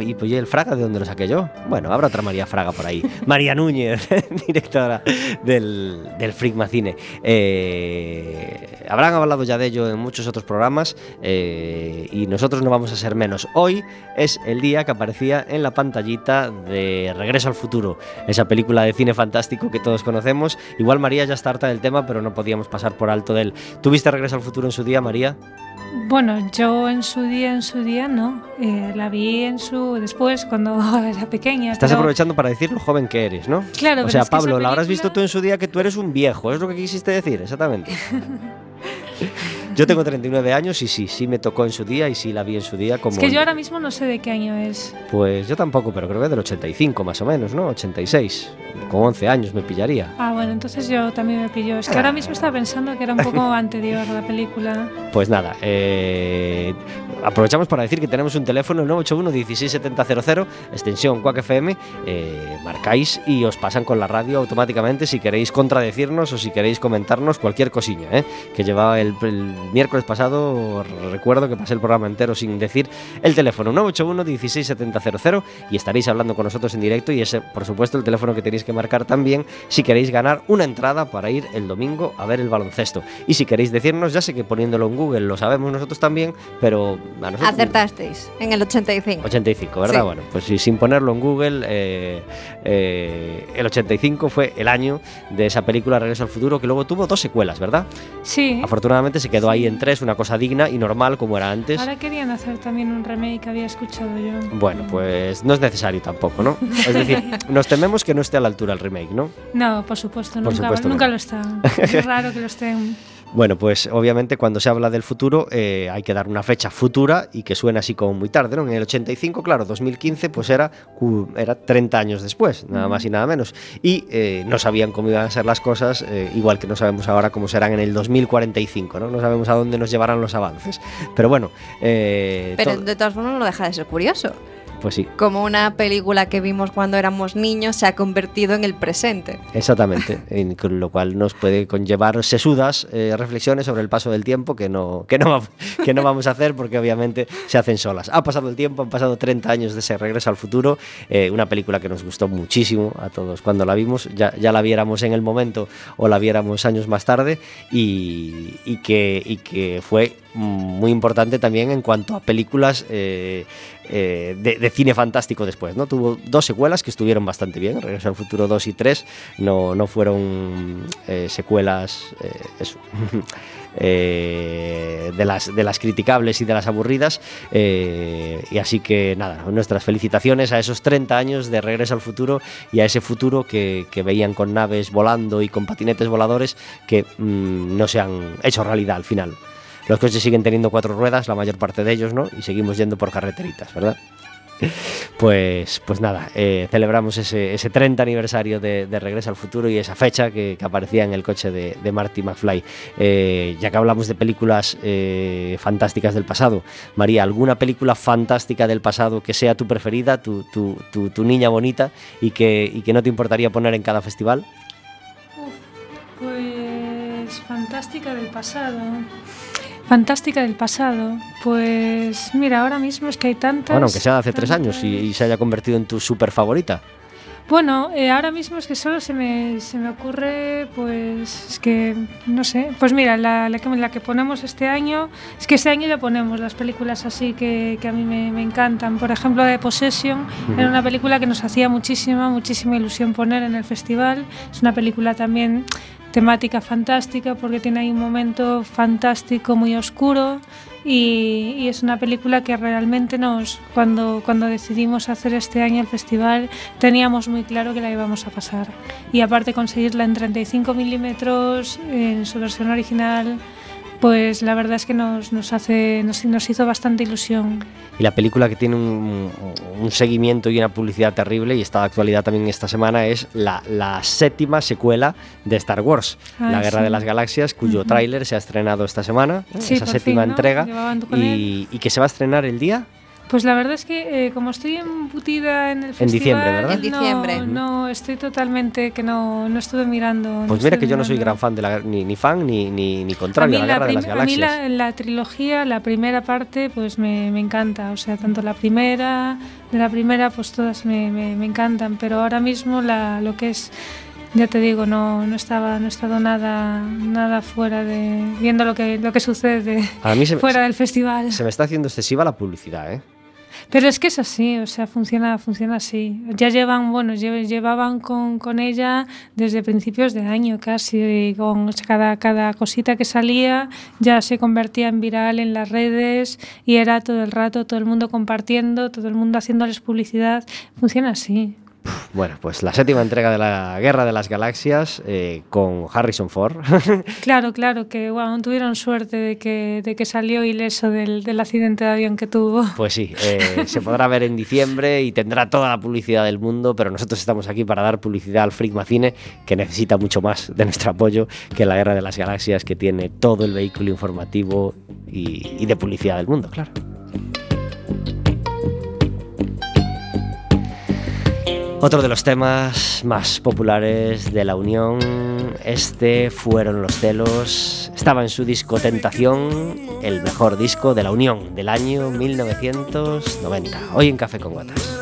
¿Y pues, ¿y el Fraga de dónde lo saqué yo? Bueno, habrá otra María Fraga por ahí. María Núñez, directora del, del Frigmacine. Eh, habrán hablado ya de ello en muchos otros programas eh, y nosotros no vamos a ser menos. Hoy es el día que aparecía en la pantallita de Regreso al Futuro, esa película de cine fantástico que todos conocemos. Igual María ya está harta del tema, pero no podíamos pasar por alto de él. ¿Tuviste Regreso al Futuro en su día, María? Bueno, yo en su día, en su día no. Eh, la vi en su después cuando era pequeña. Estás pero- aprovechando para decir lo joven que eres, ¿no? Claro, O sea, Pablo, la habrás película- visto tú en su día que tú eres un viejo, es lo que quisiste decir, exactamente. Yo tengo 39 años y sí, sí me tocó en su día y sí la vi en su día como... Es que yo ahora mismo no sé de qué año es. Pues yo tampoco, pero creo que del 85 más o menos, ¿no? 86. Con 11 años me pillaría. Ah, bueno, entonces yo también me pilló. Es que ahora mismo estaba pensando que era un poco anterior la película. Pues nada, eh, aprovechamos para decir que tenemos un teléfono, el 981 16700, extensión Quack FM, eh, marcáis y os pasan con la radio automáticamente si queréis contradecirnos o si queréis comentarnos cualquier cosilla, ¿eh? que llevaba el, miércoles pasado, recuerdo que pasé el programa entero sin decir el teléfono 981 16700 y estaréis hablando con nosotros en directo y ese, por supuesto, el teléfono que tenéis que marcar también si queréis ganar una entrada para ir el domingo a ver el baloncesto. Y si queréis decirnos, ya sé que poniéndolo en Google lo sabemos nosotros también, pero. Acertasteis en el 85. 85, ¿verdad? Sí. Bueno, pues sí, sin ponerlo en Google, eh, eh, el 85 fue el año de esa película Regreso al Futuro, que luego tuvo dos secuelas, ¿verdad? Sí. Afortunadamente se quedó ahí en tres, una cosa digna y normal como era antes. Ahora querían hacer también un remake que había escuchado yo. Bueno, pues no es necesario tampoco, ¿no? Es decir, nos tememos que no esté a la altura el remake, ¿no? No, por supuesto, Por nunca, supuesto nunca no. lo está. Es raro que lo estén. Bueno, pues obviamente cuando se habla del futuro eh, hay que dar una fecha futura y que suena así como muy tarde, ¿no? En el 85, claro, 2015, pues era, era 30 años después, nada más y nada menos. Y eh, no sabían cómo iban a ser las cosas, eh, igual que no sabemos ahora cómo serán en el 2045, ¿no? No sabemos a dónde nos llevarán los avances. Pero bueno, eh, Pero de todas formas no deja de ser curioso. Pues sí, Como una película que vimos cuando éramos niños se ha convertido en el presente. Exactamente, en- con lo cual nos puede conllevar sesudas eh, reflexiones sobre el paso del tiempo que no, que, no, que no vamos a hacer porque obviamente se hacen solas. Ha pasado el tiempo, han pasado 30 años de ese regreso al futuro, eh, una película que nos gustó muchísimo a todos cuando la vimos, ya, ya la viéramos en el momento o la viéramos años más tarde y, y que, y que fue muy importante también en cuanto a películas eh, eh, de, cine fantástico después, ¿no? Tuvo dos secuelas que estuvieron bastante bien, Regreso al Futuro 2 y 3, no, no fueron eh, secuelas, de, las, de las criticables y de las aburridas, y así que nada, nuestras felicitaciones a esos 30 años de Regreso al Futuro y a ese futuro que, que veían con naves volando y con patinetes voladores que mm, no se han hecho realidad al final. Los coches siguen teniendo cuatro ruedas, la mayor parte de ellos, ¿no? Y seguimos yendo por carreteritas, ¿verdad? Pues, pues nada, eh, celebramos ese, ese 30 aniversario de, de Regreso al Futuro y esa fecha que, aparecía en el coche de, Marty McFly. Eh, ya que hablamos de películas eh, fantásticas del pasado, María, ¿alguna película fantástica del pasado que sea tu preferida, tu, niña bonita y que, y que no te importaría poner en cada festival? Pues fantástica del pasado. Fantástica del pasado. Pues mira, ahora mismo es que hay tantas. Bueno, aunque sea hace tres años y, se haya convertido en tu super favorita. Bueno, eh, ahora mismo es que solo se me, se me ocurre, pues, es que, no sé, pues mira, la, la, que, la que ponemos este año, es que este año ya ponemos las películas así que, que a mí me, me encantan. Por ejemplo, de Possession, era una película que nos hacía muchísima, muchísima ilusión poner en el festival. Es una película también temática fantástica porque tiene ahí un momento fantástico, muy oscuro. Y, y es una película que realmente nos, cuando, cuando decidimos hacer este año el festival, teníamos muy claro que la íbamos a pasar. Y aparte conseguirla en 35 milímetros, en su versión original, pues la verdad es que nos, nos, hace, nos, nos hizo bastante ilusión. Y la película que tiene un, un seguimiento y una publicidad terrible, y está de actualidad también esta semana, es la, la séptima secuela de Star Wars, Ah, La Guerra sí. de las Galaxias, cuyo tráiler se ha estrenado esta semana. Sí, esa séptima fin, ¿no? entrega, y que se va a estrenar el día. Pues la verdad es que eh, como estoy embutida en el festival, diciembre, ¿verdad? En diciembre. No, no, estoy totalmente que no, no estuve mirando. no Pues mira que yo no soy gran fan de la, ni, ni fan ni, ni, ni A contrario a la la, Guerra de las prim- a mí Galaxias. la, la trilogía, la primera parte, pues me, me encanta. O sea, tanto la primera, de la primera, pues todas me, me, me encantan. Pero ahora mismo la, lo que es, ya te digo, no, no estaba, no he estado nada, nada fuera de viendo lo que, lo que sucede A mí se, me- fuera del festival. se me está haciendo excesiva la publicidad, ¿eh? Pero es que es así, o sea, funciona, funciona así. Ya llevan, bueno, lle- llevaban con, con ella desde principios de año casi, con cada, cada cosita que salía ya se convertía en viral en las redes y era todo el rato todo el mundo compartiendo, todo el mundo haciéndoles publicidad. Funciona así. Bueno, pues la séptima entrega de la Guerra de las Galaxias eh, con Harrison Ford. Claro, claro, que bueno, tuvieron suerte de que, de que salió ileso del, del accidente de avión que tuvo. Pues sí, eh, se podrá ver en diciembre y tendrá toda la publicidad del mundo, pero nosotros estamos aquí para dar publicidad al Freak Cine, que necesita mucho más de nuestro apoyo que la Guerra de las Galaxias, que tiene todo el vehículo informativo y, y de publicidad del mundo, claro. Otro de los temas más populares de la Unión, este fueron los celos. Estaba en su disco Tentación, el mejor disco de la Unión del año 1990. Hoy en Café con Gotas.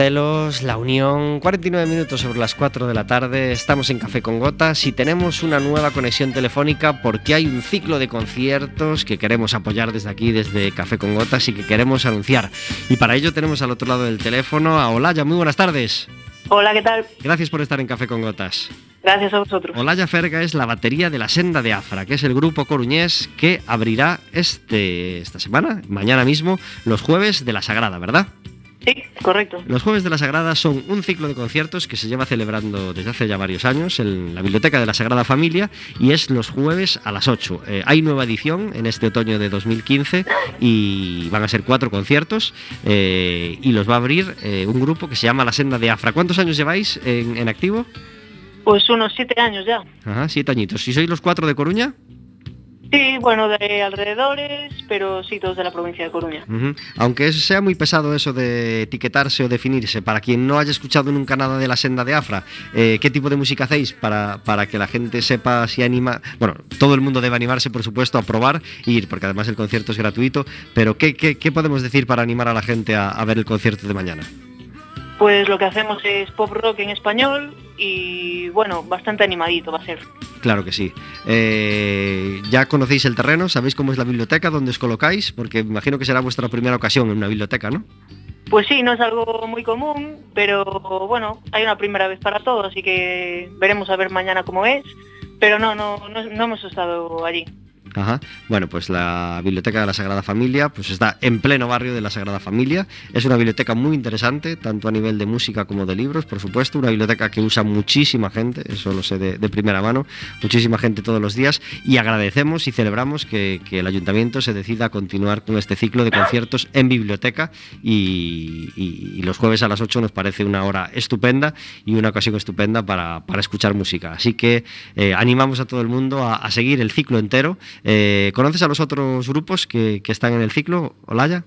La unión, 49 minutos sobre las 4 de la tarde, estamos en Café con Gotas y tenemos una nueva conexión telefónica porque hay un ciclo de conciertos que queremos apoyar desde aquí, desde Café con Gotas y que queremos anunciar. Y para ello tenemos al otro lado del teléfono a Olaya, muy buenas tardes. Hola, ¿qué tal? Gracias por estar en Café con Gotas. Gracias a vosotros. Olaya Ferga es la batería de la Senda de Afra, que es el grupo coruñés que abrirá este, esta semana, mañana mismo, los jueves de la Sagrada, ¿verdad? Sí, correcto. Los Jueves de la Sagrada son un ciclo de conciertos que se lleva celebrando desde hace ya varios años en la Biblioteca de la Sagrada Familia y es los jueves a las 8. Eh, hay nueva edición en este otoño de 2015 y van a ser cuatro conciertos eh, y los va a abrir eh, un grupo que se llama La Senda de Afra. ¿Cuántos años lleváis en, en activo? Pues unos siete años ya. Ajá, siete añitos. ¿Y sois los cuatro de Coruña? Sí, bueno, de alrededores, pero sí, todos de la provincia de Coruña. Aunque es- sea muy pesado eso de etiquetarse o definirse, para quien no haya escuchado nunca nada de la senda de Afra, eh, ¿qué tipo de música hacéis para, para que la gente sepa si anima? Bueno, todo el mundo debe animarse, por supuesto, a probar e ir, porque además el concierto es gratuito, pero ¿qué, qué- qué podemos decir para animar a la gente a, a ver el concierto de mañana? Pues lo que hacemos es pop rock en español y bueno, bastante animadito va a ser. Claro que sí. Eh, ya conocéis el terreno, sabéis cómo es la biblioteca, dónde os colocáis, porque imagino que será vuestra primera ocasión en una biblioteca, ¿no? Pues sí, no es algo muy común, pero bueno, hay una primera vez para todo, así que veremos a ver mañana cómo es. Pero no, no, no, no hemos estado allí. Ajá. Bueno, pues la Biblioteca de la Sagrada Familia pues está en pleno barrio de la Sagrada Familia. Es una biblioteca muy interesante, tanto a nivel de música como de libros, por supuesto. Una biblioteca que usa muchísima gente, eso lo sé de, primera mano, muchísima gente todos los días. Y agradecemos y celebramos que, el ayuntamiento se decida a continuar con este ciclo de conciertos en biblioteca. Y, los jueves a las 8 nos parece una hora estupenda y una ocasión estupenda para, para escuchar música. Así que eh, animamos a todo el mundo a seguir el ciclo entero. Eh, ¿Conoces a los otros grupos que, que están en el ciclo, Olaya?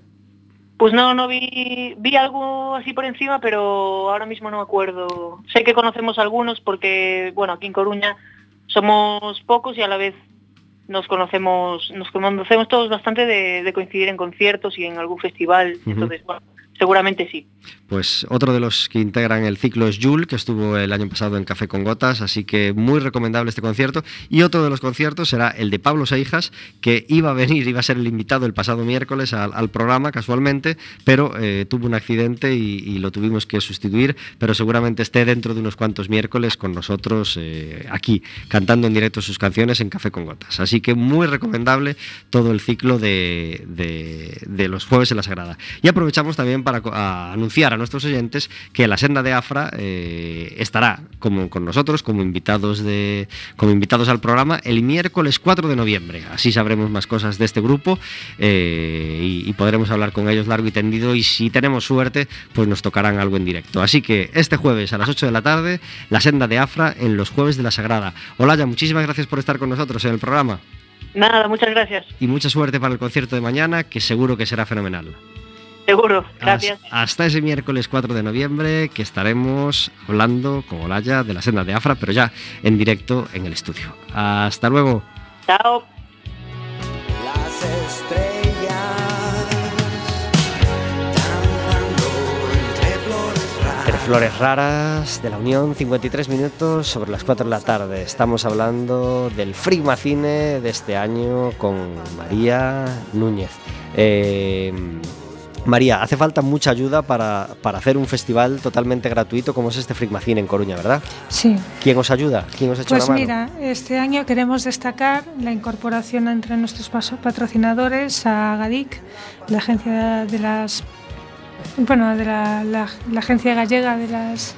Pues no, no vi, vi algo así por encima, pero ahora mismo no me acuerdo. Sé que conocemos algunos porque, bueno, aquí en Coruña somos pocos y a la vez nos conocemos, nos conocemos todos bastante de, de coincidir en conciertos y en algún festival. Entonces, bueno, seguramente sí. Pues otro de los que integran el ciclo es Jul, que estuvo el año pasado en Café con Gotas, así que muy recomendable este concierto. Y otro de los conciertos será el de Pablo Seijas, que iba a venir, iba a ser el invitado el pasado miércoles al, programa casualmente, pero eh, tuvo un accidente y, lo tuvimos que sustituir, pero seguramente esté dentro de unos cuantos miércoles con nosotros eh, aquí, cantando en directo sus canciones en Café con Gotas. Así que muy recomendable todo el ciclo de- de los jueves en la Sagrada. Y aprovechamos también para a anunciar a nuestros oyentes que la senda de Afra eh, estará como con nosotros como invitados de como invitados al programa el miércoles 4 de noviembre. Así sabremos más cosas de este grupo eh, y, y podremos hablar con ellos largo y tendido y si tenemos suerte pues nos tocarán algo en directo. Así que este jueves a las 8 de la tarde la senda de Afra en los jueves de la Sagrada. Olaya, muchísimas gracias por estar con nosotros en el programa Nada, muchas gracias. y mucha suerte para el concierto de mañana que seguro que será fenomenal. Seguro, gracias. Has- Hasta ese miércoles 4 de noviembre que estaremos hablando con Olaya de la senda de Afra, pero ya en directo en el estudio. Hasta luego. Chao. Las estrellas danzando entre flores raras. Entre flores raras de la Unión, 53 minutos sobre las 4 de la tarde. Estamos hablando del Frigma Cine de este año con María Núñez. Eh, María, hace falta mucha ayuda para, para hacer un festival totalmente gratuito como es este Frigma Cine en Coruña, ¿verdad? Sí. ¿Quién os ayuda? ¿Quién os echa Pues una mano? mira, este año queremos destacar la incorporación entre nuestros patrocinadores a GADIC, la agencia de las bueno, de la, la- la agencia gallega de las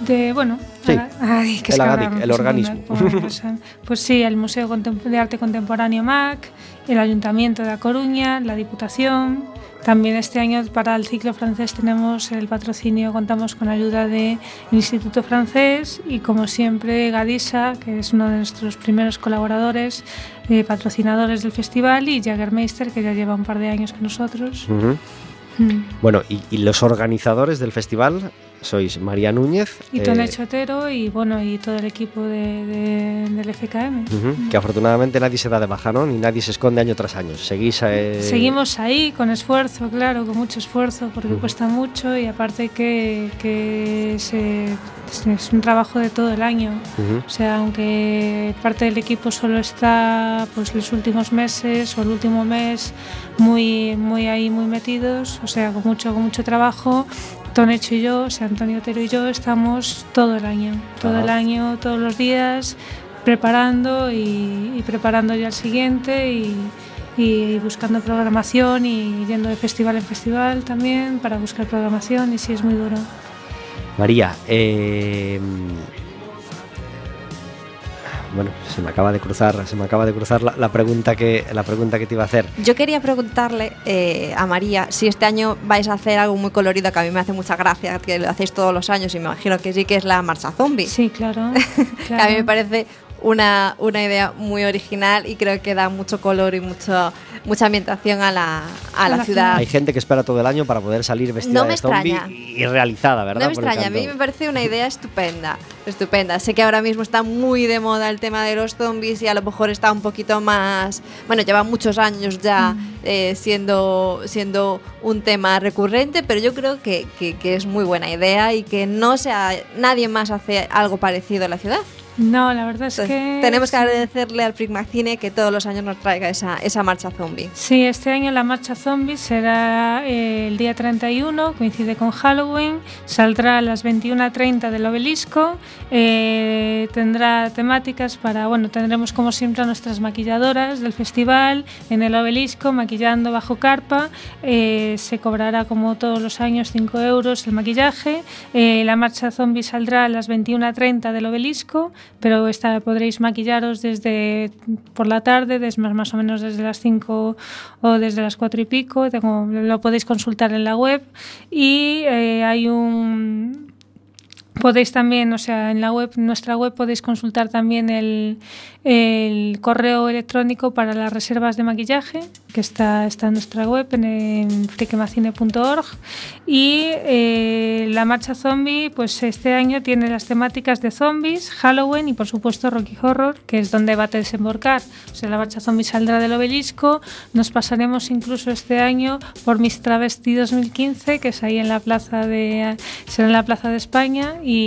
de bueno, Sí, ay, que es el Agadic, el organismo. cosa. Pues sí, el Museo de Arte Contemporáneo MAC, el Ayuntamiento de A Coruña, la Diputación. También este año para el ciclo francés tenemos el patrocinio, contamos con la ayuda del Instituto Francés y como siempre Gadisa, que es uno de nuestros primeros colaboradores, eh, patrocinadores del festival y Jagermeister, que ya lleva un par de años con nosotros. Mm. Bueno, y, y los organizadores del festival sois María Núñez, Y eh, Tone Chotero y bueno y todo el equipo de, de- del FKM. ujú, que afortunadamente nadie se da de baja, ¿no? Ni nadie se esconde año tras año. Seguís eh, Seguimos ahí con esfuerzo, claro, con mucho esfuerzo, porque Ujú. cuesta mucho y aparte que, que se- es un trabajo de todo el año. ujú, O sea, aunque parte del equipo solo está pues los últimos meses o el último mes muy, muy ahí, muy metidos, o sea, con mucho, con mucho trabajo, Tonecho y yo, o sea, Antonio Otero y yo, estamos todo el año, todo Ajá. el año, todos los días, preparando y, y preparando ya el siguiente y, y buscando programación y yendo de festival en festival también para buscar programación y sí es muy duro. María, eh, bueno, se me acaba de cruzar, se me acaba de cruzar la, la pregunta que la pregunta que te iba a hacer. Yo quería preguntarle eh, a María si este año vais a hacer algo muy colorido que a mí me hace mucha gracia, que lo hacéis todos los años y me imagino que sí, que es la marcha zombie. Sí, claro. Que a mí me parece una, una idea muy original y creo que da mucho color y mucho, mucha ambientación a la, a la la ciudad. Hay gente que espera todo el año para poder salir vestida No me de zombie y realizada, ¿verdad? No me por extraña, a mí me parece una idea estupenda, estupenda. Sé que ahora mismo está muy de moda el tema de los zombies y a lo mejor está un poquito más, bueno, lleva muchos años ya Mm. eh, siendo, siendo un tema recurrente, pero yo creo que, que- que es muy buena idea y que no sea, nadie más hace algo parecido en la ciudad. No, la verdad es Entonces, que... tenemos que agradecerle al Prigmacine que todos los años nos traiga esa, esa marcha zombie. Sí, este año la marcha zombie será eh, el día 31, coincide con Halloween, saldrá a las 21.30 del obelisco, eh, tendrá temáticas para, bueno, tendremos como siempre a nuestras maquilladoras del festival en el obelisco, maquillando bajo carpa, eh, se cobrará como todos los años 5 euros el maquillaje, eh, la marcha zombie saldrá a las 21.30 del obelisco, pero esta podréis maquillaros desde por la tarde, desde más, o menos desde las 5 o desde las 4 y pico, lo podéis consultar en la web. Y eh, hay un Podéis también, o sea, en la web, nuestra web podéis consultar también el, correo electrónico para las reservas de maquillaje, que está, está en nuestra web, en, en friquemacine.org. Y eh, la marcha zombie, pues este año tiene las temáticas de zombies, Halloween y por supuesto Rocky Horror, que es donde va a desembarcar. O sea, la marcha zombie saldrá del obelisco. Nos pasaremos incluso este año por Mis Travesti 2015, que es ahí en la plaza de, será en la plaza de España y